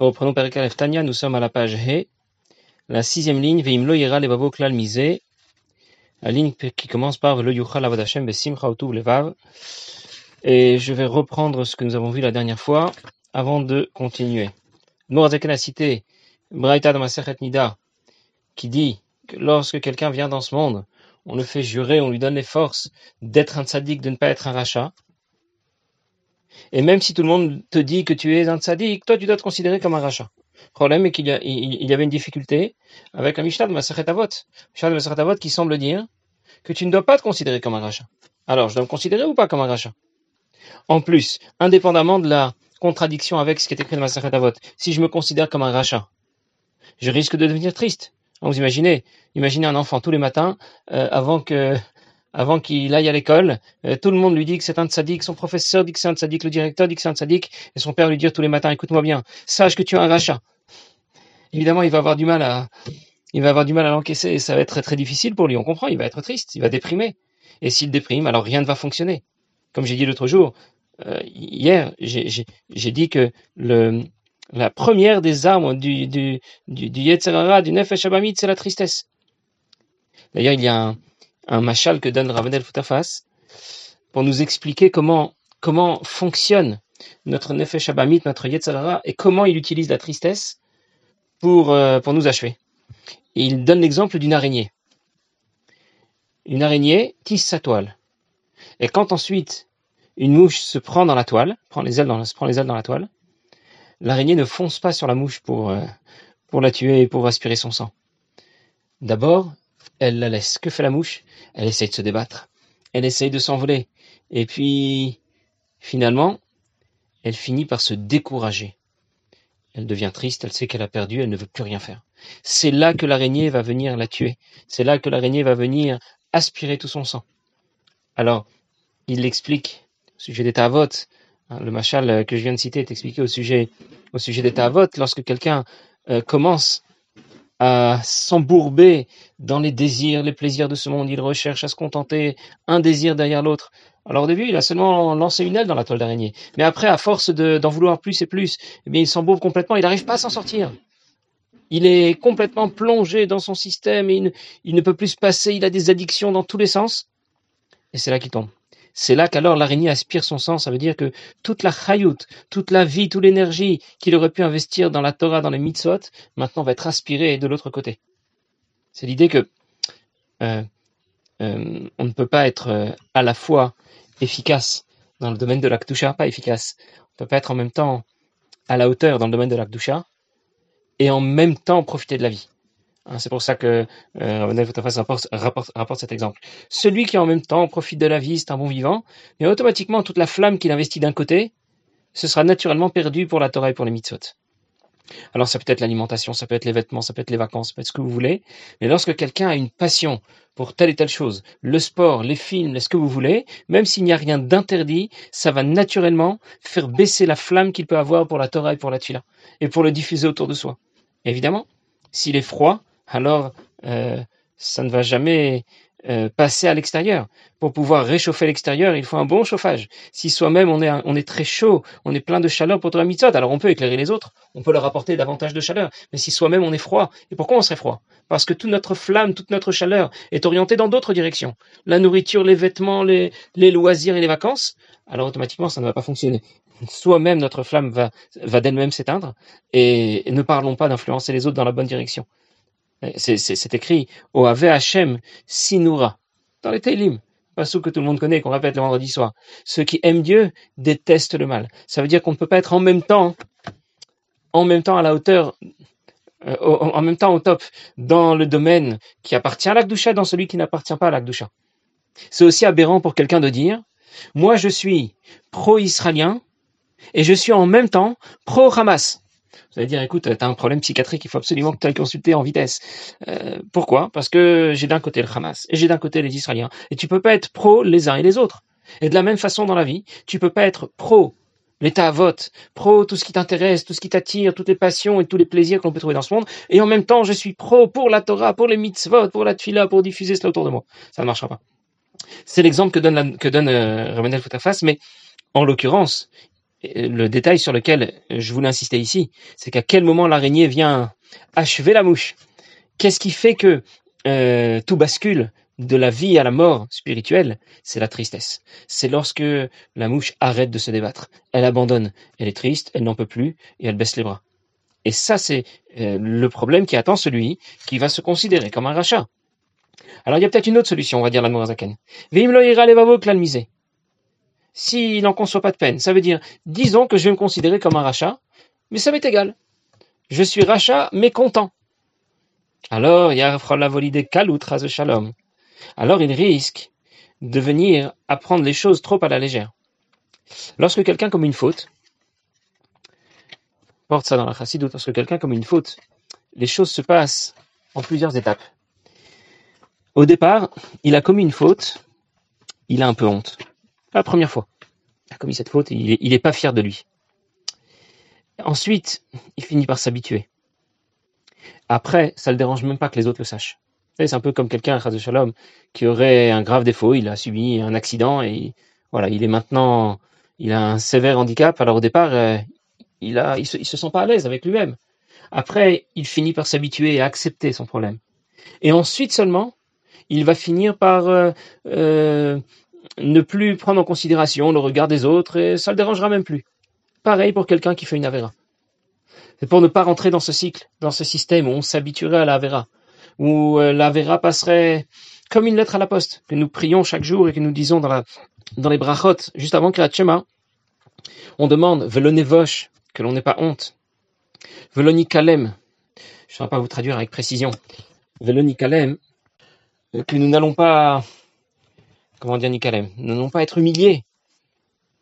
Reprenons Perek Tanya, nous sommes à la page He, la sixième ligne, Veim lo yera levavo klal misé, la ligne qui commence par Velo yuchal avad Hashem besimcha utuv levav. Et je vais reprendre ce que nous avons vu la dernière fois avant de continuer. Mourazaken a cité Braïta de Nida qui dit que lorsque quelqu'un vient dans ce monde, on le fait jurer, on lui donne les forces d'être un tzaddik, de ne pas être un rachat. Et même si tout le monde te dit que tu es un tzaddik, toi tu dois te considérer comme un rachat. Le problème est qu'il y, avait une difficulté avec un Mishnah de Masachet Avot. Mishnah de Masachet Avot qui semble dire que tu ne dois pas te considérer comme un rachat. Alors, je dois me considérer ou pas comme un rachat? En plus, indépendamment de la contradiction avec ce qui est écrit dans Masachet Avot, si je me considère comme un rachat, je risque de devenir triste. Vous imaginez, imaginez un enfant tous les matins, euh, avant que avant qu'il aille à l'école, euh, tout le monde lui dit que c'est un tzaddik, son professeur dit que c'est un tzaddik, le directeur dit que c'est un tzaddik, et son père lui dit tous les matins, écoute-moi bien, sache que tu es un rachat. Évidemment, il va avoir du mal à, il va avoir du mal à l'encaisser, et ça va être très très difficile pour lui, on comprend, il va être triste, il va déprimer. Et s'il déprime, alors rien ne va fonctionner. Comme j'ai dit l'autre jour, euh, hier, j'ai dit que la première des armes du, du, du, du Yetzerara, du Nefesh c'est la tristesse. D'ailleurs, il y a un, un machal que donne Ravenel Futafas pour nous expliquer comment, fonctionne notre Nefesh Abamit, notre Yetzirah, et comment il utilise la tristesse pour, euh, nous achever. Il donne l'exemple d'une araignée. Une araignée tisse sa toile. Et quand ensuite une mouche se prend dans la toile, prend les ailes dans, se prend les ailes dans la toile, l'araignée ne fonce pas sur la mouche pour, euh, pour la tuer et pour aspirer son sang. D'abord, elle la laisse. Que fait la mouche Elle essaye de se débattre. Elle essaye de s'envoler. Et puis, finalement, elle finit par se décourager. Elle devient triste, elle sait qu'elle a perdu, elle ne veut plus rien faire. C'est là que l'araignée va venir la tuer. C'est là que l'araignée va venir aspirer tout son sang. Alors, il l'explique au sujet des Tavot. Hein, le machal que je viens de citer est expliqué au sujet, au sujet des Tavot. Lorsque quelqu'un euh, commence à s'embourber dans les désirs, les plaisirs de ce monde. Il recherche à se contenter un désir derrière l'autre. Alors au début, il a seulement lancé une aile dans la toile d'araignée. Mais après, à force d'en vouloir plus et plus, eh bien, il s'embourbe complètement. Il n'arrive pas à s'en sortir. Il est complètement plongé dans son système et il ne, il ne peut plus se passer. Il a des addictions dans tous les sens. Et c'est là qu'il tombe. C'est là qu'alors l'araignée aspire son sang. Ça veut dire que toute la chayout, toute la vie, toute l'énergie qu'il aurait pu investir dans la Torah, dans les mitzvot, maintenant va être aspirée de l'autre côté. C'est l'idée que euh, euh, on ne peut pas être euh, à la fois efficace dans le domaine de la pas efficace. On ne peut pas être en même temps à la hauteur dans le domaine de la et en même temps profiter de la vie. Hein, c'est pour ça que euh, rapporte, cet exemple. Celui qui en même temps profite de la vie, c'est un bon vivant, mais automatiquement toute la flamme qu'il investit d'un côté, ce sera naturellement perdu pour la Torah pour les mitzvot. Alors ça peut être l'alimentation, ça peut être les vêtements, ça peut être les vacances, ça peut être ce que vous voulez, mais lorsque quelqu'un a une passion pour telle et telle chose, le sport, les films, ce que vous voulez, même s'il n'y a rien d'interdit, ça va naturellement faire baisser la flamme qu'il peut avoir pour la Torah pour la Tfila, et pour le diffuser autour de soi. Évidemment, s'il est froid, alors euh, ça ne va jamais euh, passer à l'extérieur. Pour pouvoir réchauffer l'extérieur, il faut un bon chauffage. Si soi-même on est, on est très chaud, on est plein de chaleur pour la mitzvot, alors on peut éclairer les autres, on peut leur apporter davantage de chaleur. Mais si soi-même on est froid, et pourquoi on serait froid? Parce que toute notre flamme, toute notre chaleur est orientée dans d'autres directions. La nourriture, les vêtements, les, les loisirs et les vacances, alors automatiquement ça ne va pas fonctionner. Soi-même notre flamme va, va d'elle-même s'éteindre, et ne parlons pas d'influencer les autres dans la bonne direction. C'est écrit au Ave Hashem Sinura, dans les Teilim, ce que tout le monde connaît, qu'on répète le vendredi soir. Ceux qui aiment Dieu détestent le mal. Ça veut dire qu'on ne peut pas être en même temps, en même temps à la hauteur, euh, en même temps au top, dans le domaine qui appartient à l'Akdoucha, dans celui qui n'appartient pas à l'Akdoucha. C'est aussi aberrant pour quelqu'un de dire, moi je suis pro-israélien et je suis en même temps pro-Hamas. Vous allez dire, écoute, tu as un problème psychiatrique, il faut absolument que tu ailles consulter en vitesse. Euh, pourquoi? Parce que j'ai d'un côté le Hamas et j'ai d'un côté les Israéliens. Et tu peux pas être pro les uns et les autres. Et de la même façon dans la vie, tu peux pas être pro l'état à vote, pro tout ce qui t'intéresse, tout ce qui t'attire, toutes les passions et tous les plaisirs qu'on peut trouver dans ce monde, et en même temps je suis pro pour la Torah, pour les mitzvot, pour la tfila, pour diffuser cela autour de moi. Ça ne marchera pas. C'est l'exemple que donne, que donne euh, Foutafas, mais en l'occurrence, le détail sur lequel je voulais insister ici, c'est qu'à quel moment l'araignée vient achever la mouche? Qu'est-ce qui fait que euh, tout bascule de la vie à la mort spirituelle? C'est la tristesse. C'est lorsque la mouche arrête de se débattre. Elle abandonne. Elle est triste, elle n'en peut plus et elle baisse les bras. Et ça, c'est euh, le problème qui attend celui qui va se considérer comme un rachat. Alors il y a peut-être une autre solution, on va dire la Mourazaken. Vim lo ira levavo misé s'il n'en conçoit pas de peine. Ça veut dire, disons que je vais me considérer comme un rachat, mais ça m'est égal. Je suis rachat, mais content. Alors, il y a la volide kalut shalom. Alors, il risque de venir apprendre les choses trop à la légère. Lorsque quelqu'un commet une faute, porte ça dans la chassidoute, lorsque quelqu'un commet une faute, les choses se passent en plusieurs étapes. Au départ, il a commis une faute, il a un peu honte. La première fois. Il a commis cette faute, il n'est pas fier de lui. Ensuite, il finit par s'habituer. Après, ça ne le dérange même pas que les autres le sachent. C'est un peu comme quelqu'un, de Shalom, qui aurait un grave défaut, il a subi un accident et voilà, il est maintenant, il a un sévère handicap. Alors au départ, euh, il a, il se, se sent pas à l'aise avec lui-même. Après, il finit par s'habituer à accepter son problème. Et ensuite seulement, il va finir par euh, euh, ne plus prendre en considération le regard des autres et ça le dérangera même plus. Pareil pour quelqu'un qui fait une avéra. C'est pour ne pas rentrer dans ce cycle, dans ce système où on s'habituerait à la avéra, où euh, la passerait comme une lettre à la poste, que nous prions chaque jour et que nous disons dans, la, dans les brachot, juste avant que la Tchema, on demande velonevosh, que l'on n'ait pas honte, veloni kalem, je ne saurais pas vous traduire avec précision, veloni kalem, que nous n'allons pas comment dire Nikalem, ne non pas être humiliés,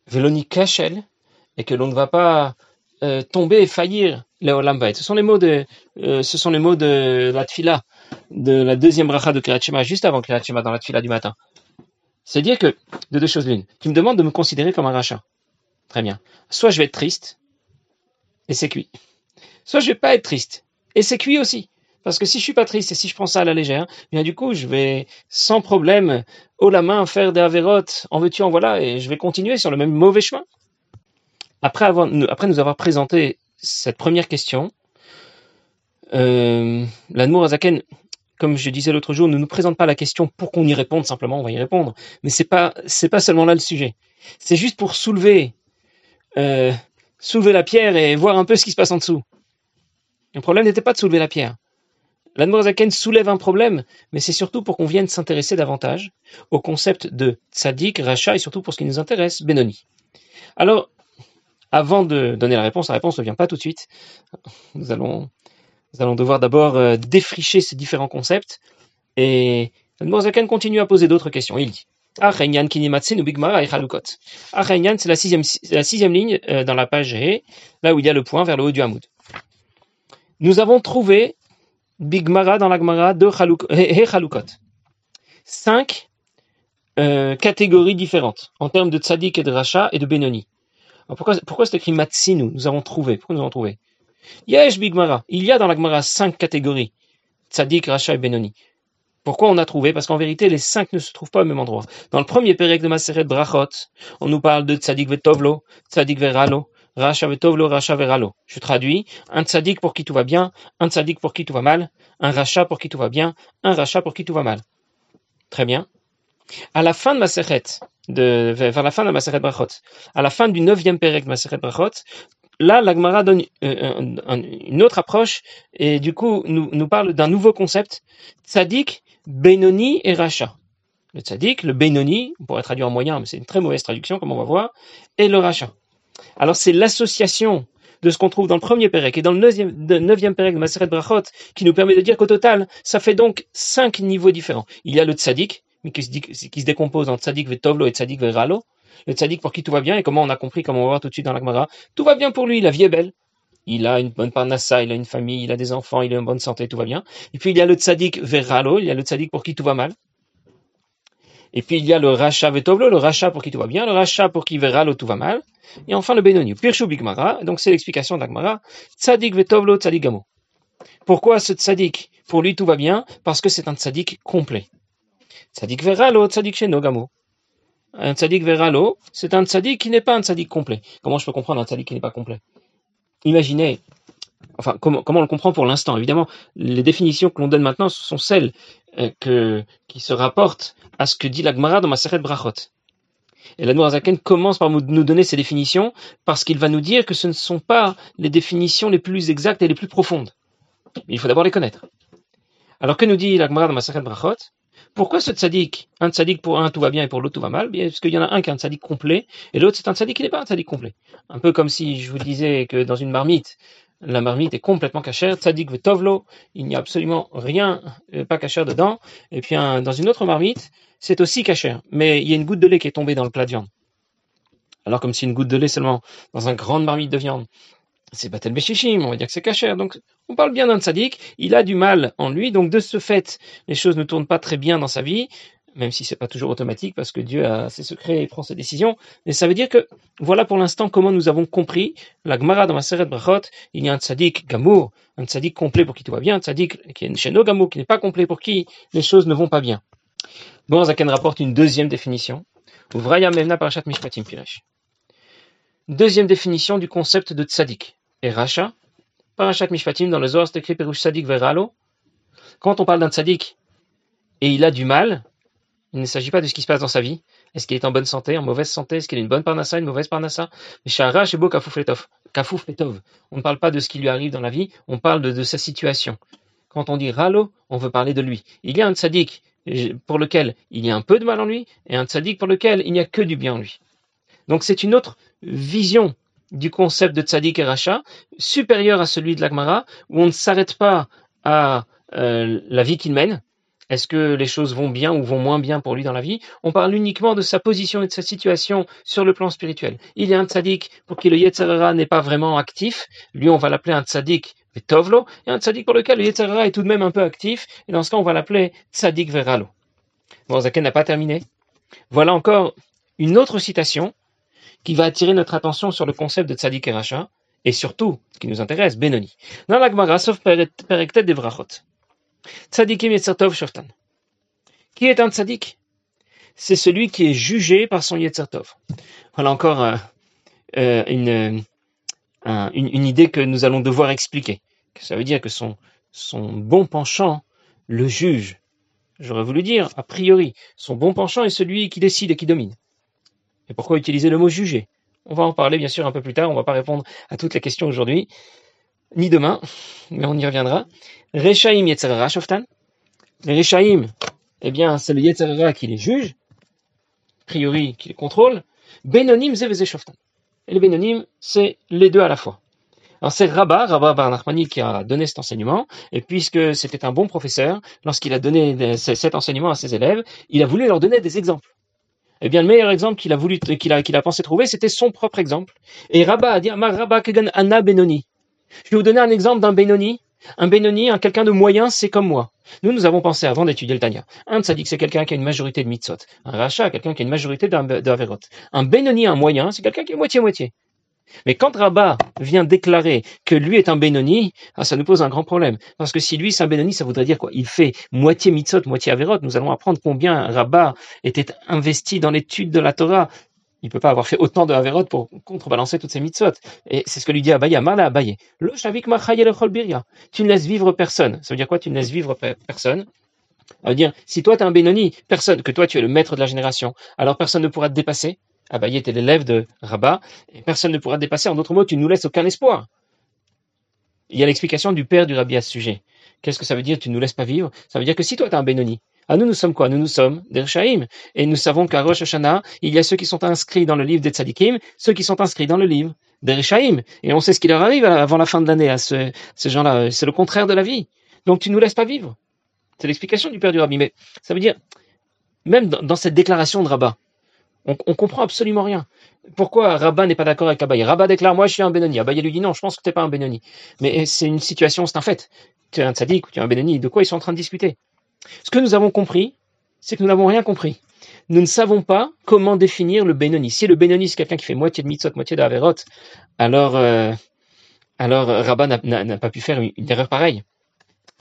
Veloni Kachel, et que l'on ne va pas euh, tomber et faillir. Ce sont les mots de, euh, ce sont les mots de la tfila, de la deuxième bracha de Kriyat juste avant Kriyat dans la tfila du matin. C'est dire que, de deux choses l'une, tu me demandes de me considérer comme un rachat. Très bien. Soit je vais être triste, et c'est cuit. Soit je vais pas être triste, et c'est cuit aussi. Parce que si je suis pas triste et si je prends ça à la légère, bien du coup, je vais sans problème, haut la main, faire des avérotes, en veux-tu, en voilà, et je vais continuer sur le même mauvais chemin. Après, avoir, après nous avoir présenté cette première question, euh, l'Admour Azaken, comme je disais l'autre jour, ne nous présente pas la question pour qu'on y réponde, simplement on va y répondre. Mais c'est pas, pas seulement là le sujet. C'est juste pour soulever, euh, soulever la pierre et voir un peu ce qui se passe en dessous. Le problème n'était pas de soulever la pierre. L'Admorazaken soulève un problème, mais c'est surtout pour qu'on vienne s'intéresser davantage au concept de tzaddik, rachat, et surtout pour ce qui nous intéresse, Benoni. Alors, avant de donner la réponse, la réponse ne vient pas tout de suite. Nous allons, nous allons devoir d'abord euh, défricher ces différents concepts. Et l'Admorazaken continue à poser d'autres questions. Il dit Achenyan et c'est la sixième, la sixième ligne euh, dans la page là où il y a le point vers le haut du Hamoud. Nous avons trouvé Big Mara dans la Gemara de Chalukot. Cinq euh, catégories différentes en termes de tzaddik et de racha et de benoni. pourquoi, c'est écrit matsinu? Nous avons trouvé. Pourquoi nous avons trouvé? Yesh Big Mara. Il y a dans la Gemara cinq catégories tzaddik, racha et benoni. Pourquoi on a trouvé? Parce qu'en vérité, les cinq ne se trouvent pas au même endroit. Dans le premier pérec de Maseret Brachot, on nous parle de tzaddik vetovlo, tzaddik veralo, Racha vetovlo, racha veralo. Je traduis, un tzaddik pour qui tout va bien, un tzaddik pour qui tout va mal, un rachat pour qui tout va bien, un rachat pour qui tout va mal. Très bien. À la fin de ma de, vers la fin de Maseret Brachot, à la fin du neuvième pérec de Maseret Brachot, là, l'Agmara donne euh, une autre approche et du coup nous, nous parle d'un nouveau concept, tzaddik, benoni et rachat. Le tzaddik, le benoni, on pourrait traduire en moyen, mais c'est une très mauvaise traduction comme on va voir, et le rachat. Alors c'est l'association de ce qu'on trouve dans le premier Pérec et dans le neuvième, Pérec de Maseret Brachot qui nous permet de dire qu'au total, ça fait donc cinq niveaux différents. Il y a le tzaddik, qui se, qui se décompose en tzaddik vetovlo et tzaddik veralo. Le tzaddik pour qui tout va bien et comment on a compris, comme on va voir tout de suite dans la Gemara, tout va bien pour lui, la vie est belle. Il a une bonne parnassa, il a une famille, il a des enfants, il est en bonne santé, tout va bien. Et puis il y a le tzaddik veralo, il y a le tzaddik pour qui tout va mal. Et puis il y a le rachat vetovlo, le rachat pour qui tout va bien, le rachat pour qui veralo tout va mal. Et enfin le Benoni. Pirshu Bigmara, donc c'est l'explication d'Agmara. Tzadik vetovlo gamo. Pourquoi ce tzadik? Pour lui tout va bien, parce que c'est un tzadik complet. Tzadik veralo, tzadik shenogamo. un tzaddik veralo, c'est un tzaddik qui n'est pas un tzaddik complet. Comment je peux comprendre un tzaddik qui n'est pas complet? Imaginez, enfin, comment, comment on le comprend pour l'instant? Évidemment, les définitions que l'on donne maintenant sont celles que, qui se rapportent à ce que dit l'Agmara dans Maseret Brachot. Et la Zaken commence par nous donner ces définitions parce qu'il va nous dire que ce ne sont pas les définitions les plus exactes et les plus profondes. Il faut d'abord les connaître. Alors que nous dit l'Agmara dans Maseret Brachot pourquoi ce tzaddik Un tzaddik pour un tout va bien et pour l'autre tout va mal? Parce qu'il y en a un qui est un tzaddik complet et l'autre c'est un tzaddik qui n'est pas un tzaddik complet. Un peu comme si je vous disais que dans une marmite, la marmite est complètement cachère, tzaddik vetovlo, il n'y a absolument rien euh, pas cachère dedans. Et puis dans une autre marmite, c'est aussi cachère, mais il y a une goutte de lait qui est tombée dans le plat de viande. Alors comme si une goutte de lait seulement dans une grande marmite de viande c'est Batel Beshichim, on va dire que c'est caché. Donc, on parle bien d'un tzaddik, il a du mal en lui, donc de ce fait, les choses ne tournent pas très bien dans sa vie, même si c'est pas toujours automatique parce que Dieu a ses secrets et prend ses décisions. Mais ça veut dire que, voilà pour l'instant comment nous avons compris, la Gemara dans ma Seret Brachot, il y a un tzaddik gamour, un tzaddik complet pour qui tout va bien, un tzaddik qui est gamour, qui n'est pas complet pour qui les choses ne vont pas bien. Bon, Zaken rapporte une deuxième définition. Deuxième définition du concept de tzaddik et racha. Parashat Mishpatim dans le Zohar, c'est écrit Perush Tzadik Veralo. Quand on parle d'un tzaddik et il a du mal, il ne s'agit pas de ce qui se passe dans sa vie. Est-ce qu'il est en bonne santé, en mauvaise santé? Est-ce qu'il a une bonne parnassa, une mauvaise parnassa? Mais Shara, beau Kafouf Letov. On ne parle pas de ce qui lui arrive dans la vie, on parle de, sa situation. Quand on dit Ralo, on veut parler de lui. Il y a un tzaddik pour lequel il y a un peu de mal en lui et un tzaddik pour lequel il n'y a que du bien en lui. Donc c'est une autre vision du concept de tzaddik et racha, supérieur à celui de l'Agmara, où on ne s'arrête pas à euh, la vie qu'il mène. Est-ce que les choses vont bien ou vont moins bien pour lui dans la vie? On parle uniquement de sa position et de sa situation sur le plan spirituel. Il y a un tzaddik pour qui le Yetzerara n'est pas vraiment actif. Lui, on va l'appeler un tzaddik Tovlo, et un tzaddik pour lequel le Yetzerara est tout de même un peu actif. Et dans ce cas, on va l'appeler tzaddik Veralo. Bon, Zaken n'a pas terminé. Voilà encore une autre citation qui va attirer notre attention sur le concept de tzaddik et racha, et surtout, ce qui nous intéresse, Benoni. Dans la Gemara, sauf Perektet de Vrachot. Tzadikim Yetzertov Shoftan. Qui est un tzaddik C'est celui qui est jugé par son Yetzertov. Voilà encore euh, euh, une, une, idée que nous allons devoir expliquer. Ça veut dire que son, son bon penchant le juge. J'aurais voulu dire, a priori, son bon penchant est celui qui décide et qui domine. Et pourquoi utiliser le mot juger? On va en parler bien sûr un peu plus tard, on ne va pas répondre à toutes les questions aujourd'hui, ni demain, mais on y reviendra. Rechaim Yetzerara Shoftan. Les Rechaim, eh bien, c'est le Yetzerara qui les juge, a priori qui les contrôle. Benonim Zeveze Shoftan. Et les Benonim, c'est les deux à la fois. Alors c'est Rabat, Rabat Bar qui a donné cet enseignement, et puisque c'était un bon professeur, lorsqu'il a donné cet enseignement à ses élèves, il a voulu leur donner des exemples. Eh bien, le meilleur exemple qu'il a voulu, qu'il a, qu'il a pensé trouver, c'était son propre exemple. Et Rabat a dit, Rabba Kegan Anna Benoni. Je vais vous donner un exemple d'un Benoni. Un Benoni, un quelqu'un de moyen, c'est comme moi. Nous, nous avons pensé avant d'étudier le Tanya. Un tzaddik, c'est quelqu'un qui a une majorité de mitzvot. Un rachat, quelqu'un qui a une majorité d'averot. Un Benoni, un moyen, c'est quelqu'un qui est moitié-moitié. Mais quand Rabat vient déclarer que lui est un Benoni, ah, ça nous pose un grand problème. Parce que si lui c'est un Benoni, ça voudrait dire quoi? Il fait moitié mitzot, moitié averot. Nous allons apprendre combien Rabat était investi dans l'étude de la Torah. Il ne peut pas avoir fait autant de averot pour contrebalancer toutes ces mitzvot. Et c'est ce que lui dit Abaye, Marla Abaye. Le shavik Tu ne laisses vivre personne. Ça veut dire quoi? Tu ne laisses vivre personne? Ça veut dire, si toi tu es un Benoni, personne, que toi tu es le maître de la génération, alors personne ne pourra te dépasser, Abaye était l'élève de Rabat, et personne ne pourra dépasser. En d'autres mots, tu ne nous laisses aucun espoir. Il y a l'explication du père du Rabbi à ce sujet. Qu'est-ce que ça veut dire, tu ne nous laisses pas vivre? Ça veut dire que si toi tu es un Benoni, ah, nous, nous sommes quoi? Nous, nous sommes des Rishaïm. Et nous savons qu'à Rosh Hashanah, il y a ceux qui sont inscrits dans le livre des Tzadikim, ceux qui sont inscrits dans le livre des Rishaïm. Et on sait ce qui leur arrive avant la fin de l'année à ce, ces gens-là. C'est le contraire de la vie. Donc tu ne nous laisses pas vivre. C'est l'explication du père du Rabbi. Mais ça veut dire, même dans, cette déclaration de Rabat, on, on comprend absolument rien. Pourquoi Rabat n'est pas d'accord avec Abaye? Rabat déclare Moi, je suis un Benoni. Abaye lui dit Non, je pense que tu n'es pas un Benoni. Mais c'est une situation, c'est un fait. Tu es un tzaddik ou tu es un Benoni. De quoi ils sont en train de discuter? Ce que nous avons compris, c'est que nous n'avons rien compris. Nous ne savons pas comment définir le Benoni. Si le Benoni, c'est quelqu'un qui fait moitié de mitzvot, moitié d'Averot, alors, euh, alors Rabat n'a pas pu faire une, erreur pareille.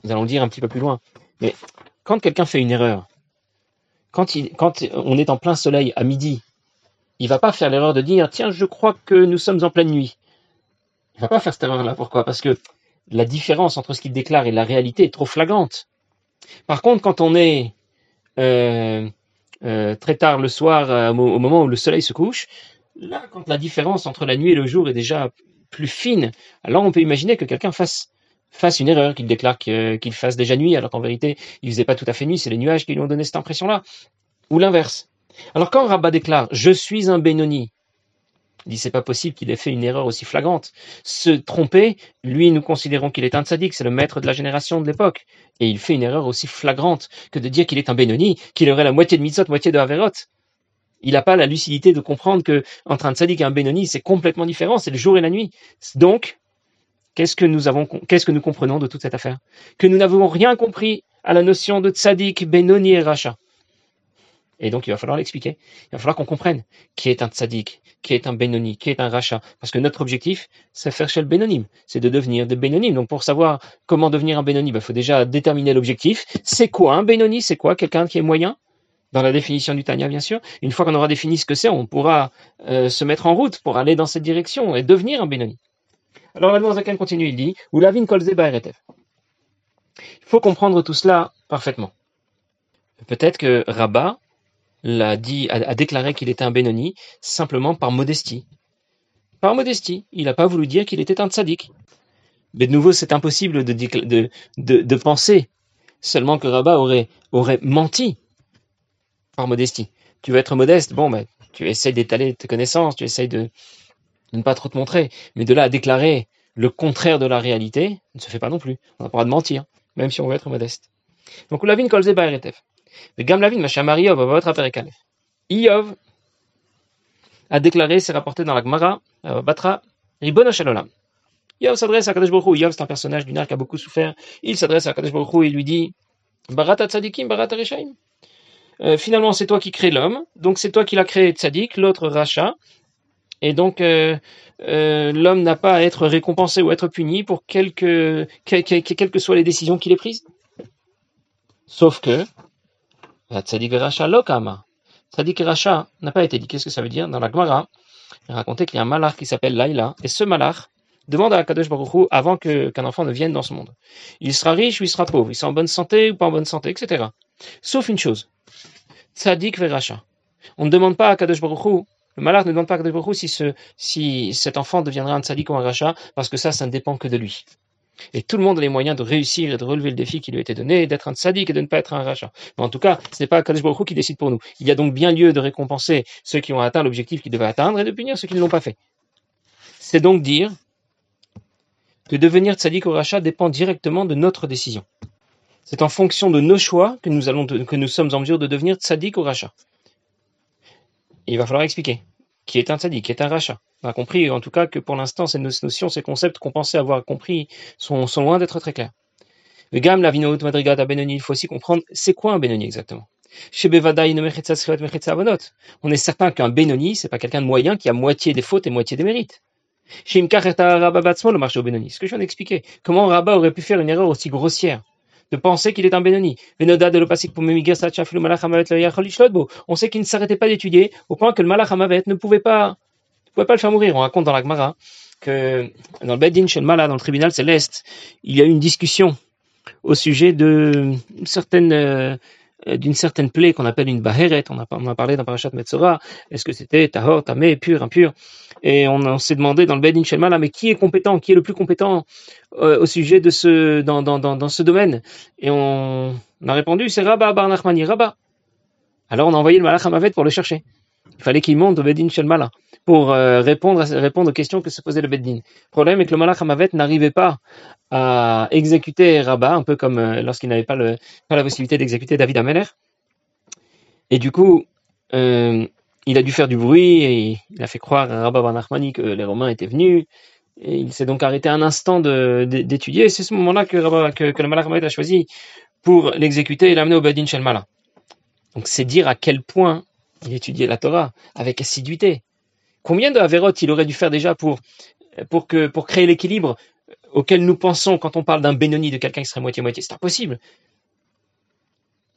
Nous allons le dire un petit peu plus loin. Mais quand quelqu'un fait une erreur, quand, on est en plein soleil à midi, il va pas faire l'erreur de dire tiens, je crois que nous sommes en pleine nuit. Il va pas faire cette erreur-là. Pourquoi? Parce que la différence entre ce qu'il déclare et la réalité est trop flagrante. Par contre, quand on est euh, euh, très tard le soir, euh, au moment où le soleil se couche, là, quand la différence entre la nuit et le jour est déjà plus fine, alors on peut imaginer que quelqu'un fasse une erreur, qu'il déclare qu'il fasse déjà nuit, alors qu'en vérité, il faisait pas tout à fait nuit, c'est les nuages qui lui ont donné cette impression-là. Ou l'inverse. Alors quand Rabat déclare Je suis un Benoni, il dit c'est pas possible qu'il ait fait une erreur aussi flagrante. Se tromper, lui, nous considérons qu'il est un tzaddik, c'est le maître de la génération de l'époque. Et il fait une erreur aussi flagrante que de dire qu'il est un Benoni, qu'il aurait la moitié de mitzvot, moitié de Haverot. Il n'a pas la lucidité de comprendre que entre un tzaddik et un Benoni, c'est complètement différent, c'est le jour et la nuit. Donc, qu'est-ce que nous avons, qu'est-ce que nous comprenons de toute cette affaire? Que nous n'avons rien compris à la notion de tzaddik, Benoni et Racha. Et donc, il va falloir l'expliquer. Il va falloir qu'on comprenne qui est un tzaddik, qui est un bénoni, qui est un rachat. Parce que notre objectif, c'est faire chez le. C'est de devenir des bénonymes. Donc, pour savoir comment devenir un bénonyme, il bah, faut déjà déterminer l'objectif. C'est quoi un bénoni C'est quoi quelqu'un qui est moyen? Dans la définition du Tanya, bien sûr. Une fois qu'on aura défini ce que c'est, on pourra euh, se mettre en route pour aller dans cette direction et devenir un bénoni. Alors, Zaken continue, il dit, ou lavin kolze Il faut comprendre tout cela parfaitement. Peut-être que Rabat, a, déclaré qu'il était un Benoni simplement par modestie. Par modestie, il n'a pas voulu dire qu'il était un tzaddik. Mais de nouveau, c'est impossible de, penser seulement que Rabat aurait, menti par modestie. Tu veux être modeste, bon, ben, tu essayes d'étaler tes connaissances, tu essayes de, ne pas trop te montrer. Mais de là à déclarer le contraire de la réalité, ne se fait pas non plus. On n'a pas le droit de mentir, même si on veut être modeste. Donc, Ulavin Kolze Baeretef. Vegam Lavin, Machamar Iov, votre Aperek Aleph. Iov a déclaré, c'est rapporté dans la Gemara, euh, Batra, Ribon Shalolam. Iov s'adresse à Kadesh Baruch Iov, c'est un personnage lunaire qui a beaucoup souffert. Il s'adresse à Kadesh Baruch et lui dit Barata Tzadikim, Barata Rishaim. Euh, finalement, c'est toi qui crée l'homme, donc c'est toi qui l'as créé Tzadik, l'autre Racha. Et donc, euh, l'homme n'a pas à être récompensé ou à être puni pour quelque, que, quelles que soient les décisions qu'il ait prises. Sauf que, Tzadik Racha Lokama. Tzadik Racha n'a pas été dit. Qu'est-ce que ça veut dire Dans la Gemara, il racontait qu'il y a un malach qui s'appelle Laila, et ce malach demande à Kadosh Baruch avant qu'un enfant ne vienne dans ce monde. Il sera riche ou il sera pauvre, il sera en bonne santé ou pas en bonne santé, etc. Sauf une chose. Tzadik Veracha. On ne demande pas à Kadosh Baruch le malach ne demande pas à Kadosh Baruch si, ce, si cet enfant deviendra un tzadik ou un racha, parce que ça, ça ne dépend que de lui. Et tout le monde a les moyens de réussir et de relever le défi qui lui a été donné, d'être un sadique et de ne pas être un rachat. Mais en tout cas, ce n'est pas Kadesh Baruch qui décide pour nous. Il y a donc bien lieu de récompenser ceux qui ont atteint l'objectif qu'ils devaient atteindre et de punir ceux qui ne l'ont pas fait. C'est donc dire que devenir tzaddik ou rachat dépend directement de notre décision. C'est en fonction de nos choix que nous, sommes en mesure de devenir tzaddik ou rachat. il va falloir expliquer qui est un tzaddik, qui est un rachat. On a compris en tout cas que pour l'instant, ces notions, ces concepts qu'on pensait avoir compris sont, loin d'être très clairs. Le gamme, la vinout, madrigat, Benoni, il faut aussi comprendre c'est quoi un Benoni exactement? Chez on est certain qu'un Benoni, c'est pas quelqu'un de moyen qui a moitié des fautes et moitié des mérites. Chez le marché au Benoni, ce que je viens d'expliquer. Comment Rabat aurait pu faire une erreur aussi grossière? De penser qu'il est un Benoni. On sait qu'il ne s'arrêtait pas d'étudier au point que le Malach ne pouvait pas pouvait pas le faire mourir. On raconte dans la Gemara que dans le le Mala, dans le tribunal céleste, il y a eu une discussion au sujet de certaine euh, d'une certaine plaie qu'on appelle une baheret, on a, a parlé dans Parashat Metzora, est-ce que c'était tahor, tamé, pur, impur? Et on, s'est demandé dans le Beddin Shel Mala, mais qui est compétent, qui est le plus compétent euh, au sujet de ce, dans, dans, dans, dans ce domaine? Et on, on, a répondu, c'est Rabba Bar Nachmani, Rabba. Alors on a envoyé le Malach Hamavet pour le chercher. Il fallait qu'il monte au Beddin Shel pour euh, répondre, répondre aux questions que se posait le Beddin. Le problème est que le Malach Hamavet n'arrivait pas à exécuter Rabat, un peu comme euh, lorsqu'il n'avait pas, pas la possibilité d'exécuter David Ameler. Et du coup, euh, il a dû faire du bruit et il a fait croire à Rabat Van que les Romains étaient venus. Et il s'est donc arrêté un instant d'étudier. C'est ce moment-là que, que, le Malach Hamavet a choisi pour l'exécuter et l'amener au Beddin Shel. Donc c'est dire à quel point il étudiait la Torah avec assiduité. Combien de Haverot il aurait dû faire déjà pour, pour, créer l'équilibre auquel nous pensons quand on parle d'un Benoni, de quelqu'un qui serait moitié-moitié C'est impossible.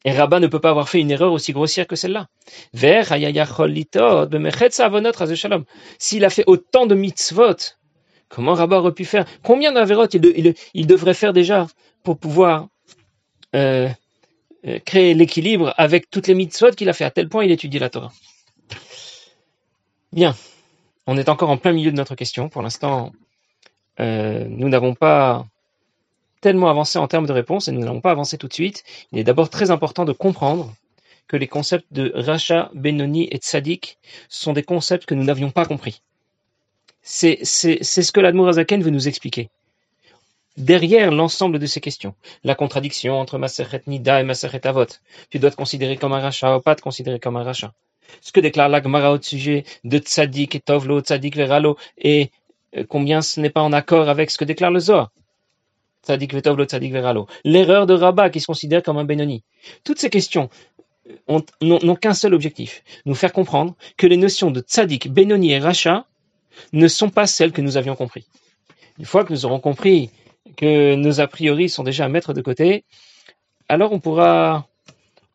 Et Rabat ne peut pas avoir fait une erreur aussi grossière que celle-là. S'il a fait autant de mitzvot, comment Rabat aurait pu faire? Combien d'avérots il, il, devrait faire déjà pour pouvoir euh, créer l'équilibre avec toutes les mitzvot qu'il a fait À tel point il étudie la Torah. Bien, on est encore en plein milieu de notre question. Pour l'instant, euh, nous n'avons pas tellement avancé en termes de réponse et nous n'allons pas avancer tout de suite. Il est d'abord très important de comprendre que les concepts de Racha, Benoni et Tzadik sont des concepts que nous n'avions pas compris. C'est ce que l'Admour Azaken veut nous expliquer. Derrière l'ensemble de ces questions, la contradiction entre Maseret Nida et Maseret Avot, tu dois te considérer comme un Racha ou pas te considérer comme un Racha. Ce que déclare l'Agmara au sujet de Tzadik et Tovlo, Tzadik Veralo, et euh, combien ce n'est pas en accord avec ce que déclare le Zohar. L'erreur de Rabat qui se considère comme un Benoni. Toutes ces questions n'ont qu'un seul objectif, nous faire comprendre que les notions de tzaddik, Benoni et Racha ne sont pas celles que nous avions compris. Une fois que nous aurons compris que nos a priori sont déjà à mettre de côté, alors on pourra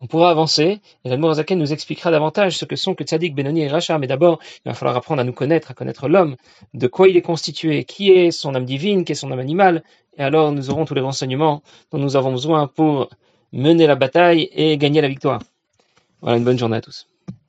on pourra avancer, et l'Admorazaken nous expliquera davantage ce que sont que Tzadik, Benoni et Racha, mais d'abord, il va falloir apprendre à nous connaître, à connaître l'homme, de quoi il est constitué, qui est son âme divine, qui est son âme animale, et alors nous aurons tous les renseignements dont nous avons besoin pour mener la bataille et gagner la victoire. Voilà, une bonne journée à tous.